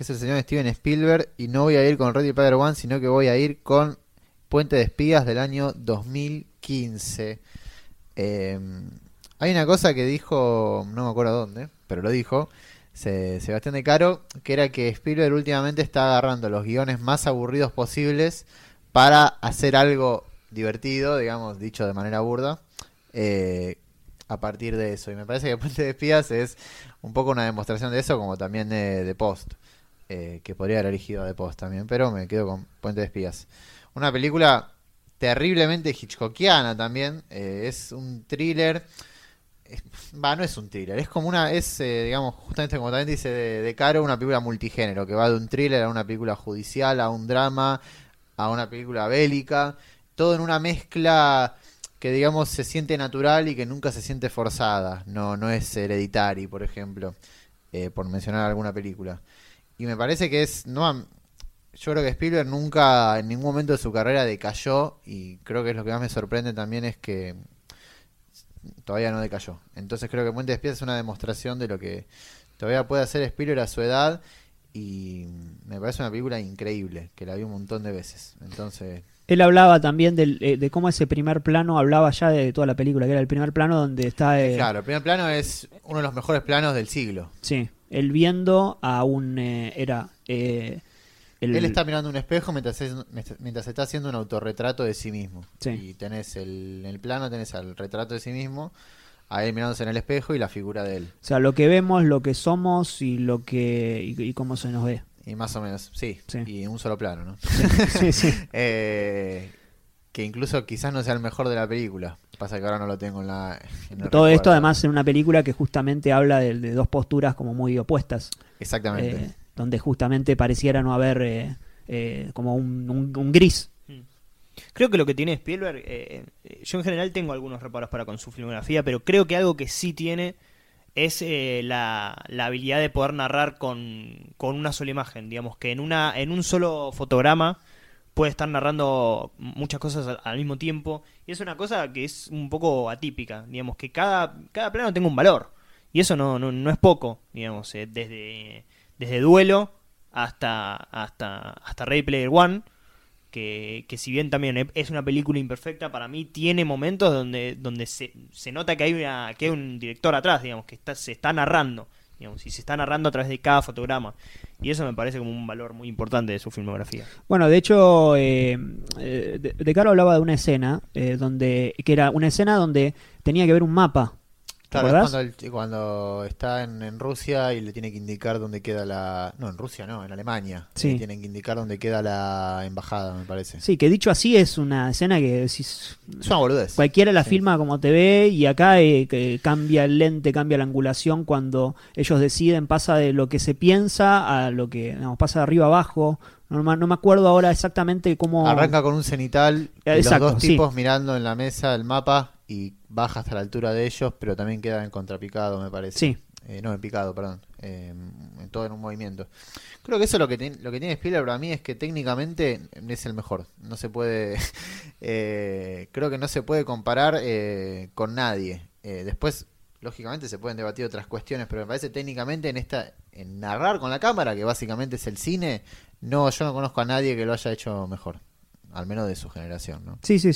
que es el señor Steven Spielberg, y no voy a ir con Ready Player One, sino que voy a ir con Puente de Espías del año 2015. Eh, hay una cosa que dijo, no me acuerdo dónde, pero lo dijo, se- Sebastián de Caro, que era que Spielberg últimamente está agarrando los guiones más aburridos posibles para hacer algo divertido, digamos, dicho de manera burda, eh, a partir de eso. Y me parece que Puente de Espías es un poco una demostración de eso, como también de, de Post, eh, que podría haber elegido de Post también, pero me quedo con Puente de Espías. Una película terriblemente hitchcockiana también, eh, es un thriller. Va, no es un thriller, es como una, es, eh, digamos, justamente como también dice de, de Caro, una película multigénero, que va de un thriller a una película judicial, a un drama, a una película bélica, todo en una mezcla que digamos se siente natural y que nunca se siente forzada. No, no es hereditary, por ejemplo, eh, por mencionar alguna película. Y me parece que es, no, yo creo que Spielberg nunca en ningún momento de su carrera decayó y creo que es lo que más me sorprende también es que todavía no decayó. Entonces creo que Puente de Espías es una demostración de lo que todavía puede hacer Spielberg a su edad y me parece una película increíble, que la vi un montón de veces. Entonces, Él hablaba también del, eh, de cómo ese primer plano hablaba ya de toda la película, que era el primer plano donde está. eh, claro, el primer plano es uno de los mejores planos del siglo. Sí, él viendo a un. eh, era. eh, el- Él está mirando un espejo mientras, es- mientras está haciendo un autorretrato de sí mismo. Sí. Y tenés el, en el plano, tenés al retrato de sí mismo, a él mirándose en el espejo y la figura de él. O sea, lo que vemos, lo que somos y lo que. y, y cómo se nos ve. Y más o menos, sí. Sí. Y un solo plano, ¿no? Sí, sí. Eh, que incluso quizás no sea el mejor de la película. Pasa que ahora no lo tengo en la. en el Todo esto además en una película que justamente habla de, de dos posturas como muy opuestas. Exactamente. eh, donde justamente pareciera no haber eh, eh, como un, un- un gris. Creo que lo que tiene Spielberg, yo en general tengo algunos reparos para con su filmografía, pero creo que algo que sí tiene es eh, la, la habilidad de poder narrar con, con una sola imagen. Digamos que en, una, en un solo fotograma puede estar narrando muchas cosas al, mismo tiempo. Y es una cosa que es un poco atípica. Digamos que cada, cada plano tenga un valor. Y eso no, no, no es poco. Digamos, eh, desde, desde Duelo hasta, hasta, hasta Ready Player One que, que si bien también es una película imperfecta, para mí tiene momentos donde, donde se, se nota que hay, una, que hay un director atrás, digamos, que está, se está narrando, digamos, y se está narrando a través de cada fotograma. Y eso me parece como un valor muy importante de su filmografía. Bueno, de hecho, eh, eh, de, de Caro hablaba de una escena eh, donde que era una escena donde tenía que ver un mapa. ¿Te Claro, es cuando, el- cuando está en, en Rusia y le tiene que indicar dónde queda la... No, en Rusia no, en Alemania. Sí. Le tienen que indicar dónde queda la embajada, me parece. Sí, que dicho así es una escena que decís, Es una boludez. cualquiera la Sí. filma como te ve y acá eh, que cambia el lente, cambia la angulación cuando ellos deciden, pasa de lo que se piensa a lo que digamos, pasa de arriba abajo. No, me- no me acuerdo ahora exactamente cómo... Arranca con un cenital y Exacto, los dos sí. tipos mirando en la mesa el mapa y baja hasta la altura de ellos, pero también queda en contrapicado, me parece. Sí. Eh, no, en picado, perdón. Eh, en todo en un movimiento. Creo que eso lo que, tiene- lo que tiene Spielberg para mí es que técnicamente es el mejor. No se puede. eh, creo que no se puede comparar eh, con nadie. Eh, después, lógicamente, se pueden debatir otras cuestiones, pero me parece técnicamente en esta. En narrar con la cámara, que básicamente es el cine, no, yo no conozco a nadie que lo haya hecho mejor. Al menos de su generación, ¿no? Sí, sí, sí.